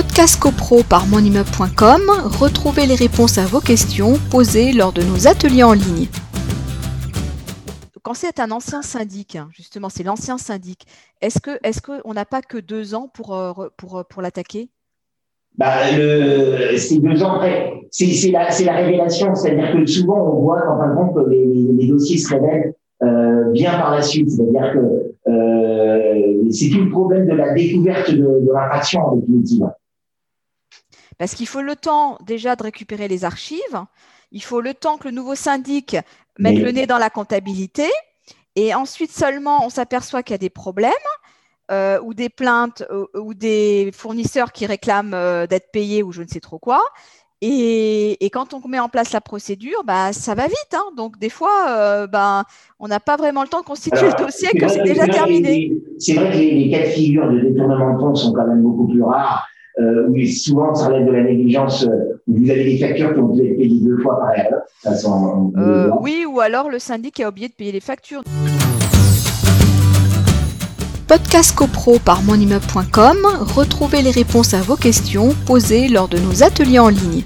Podcast CoPro par monimmeuble.com, retrouvez les réponses à vos questions posées lors de nos ateliers en ligne. Quand c'est un ancien syndic, hein, justement, c'est l'ancien syndic, est-ce qu'on est qu'on n'a pas que deux ans pour, euh, pour, pour l'attaquer? Bah, c'est deux ans après. C'est la, la, révélation, c'est-à-dire que souvent on voit qu'en fin de compte les, les, dossiers se révèlent euh, bien par la suite. C'est-à-dire que euh, c'est tout le problème de la découverte de, de l'infraction en définitive. Parce qu'il faut le temps déjà de récupérer les archives, il faut le temps que le nouveau syndic mette le nez dans la comptabilité, et ensuite seulement on s'aperçoit qu'il y a des problèmes. Euh, ou des plaintes euh, ou des fournisseurs qui réclament euh, d'être payés ou je ne sais trop quoi. Et, quand on met en place la procédure, bah, ça va vite. Hein. Donc, des fois, bah, on n'a pas vraiment le temps de constituer le dossier que c'est déjà terminé. C'est vrai que les, cas de figure de détournement de fonds sont quand même beaucoup plus rares. Euh, où souvent ça relève de la négligence, vous avez des factures qui ont dû être payées deux fois par erreur. oui, ou alors le syndic a oublié de payer les factures. Podcast CoPro par monimmeuble.com, retrouvez les réponses à vos questions posées lors de nos ateliers en ligne.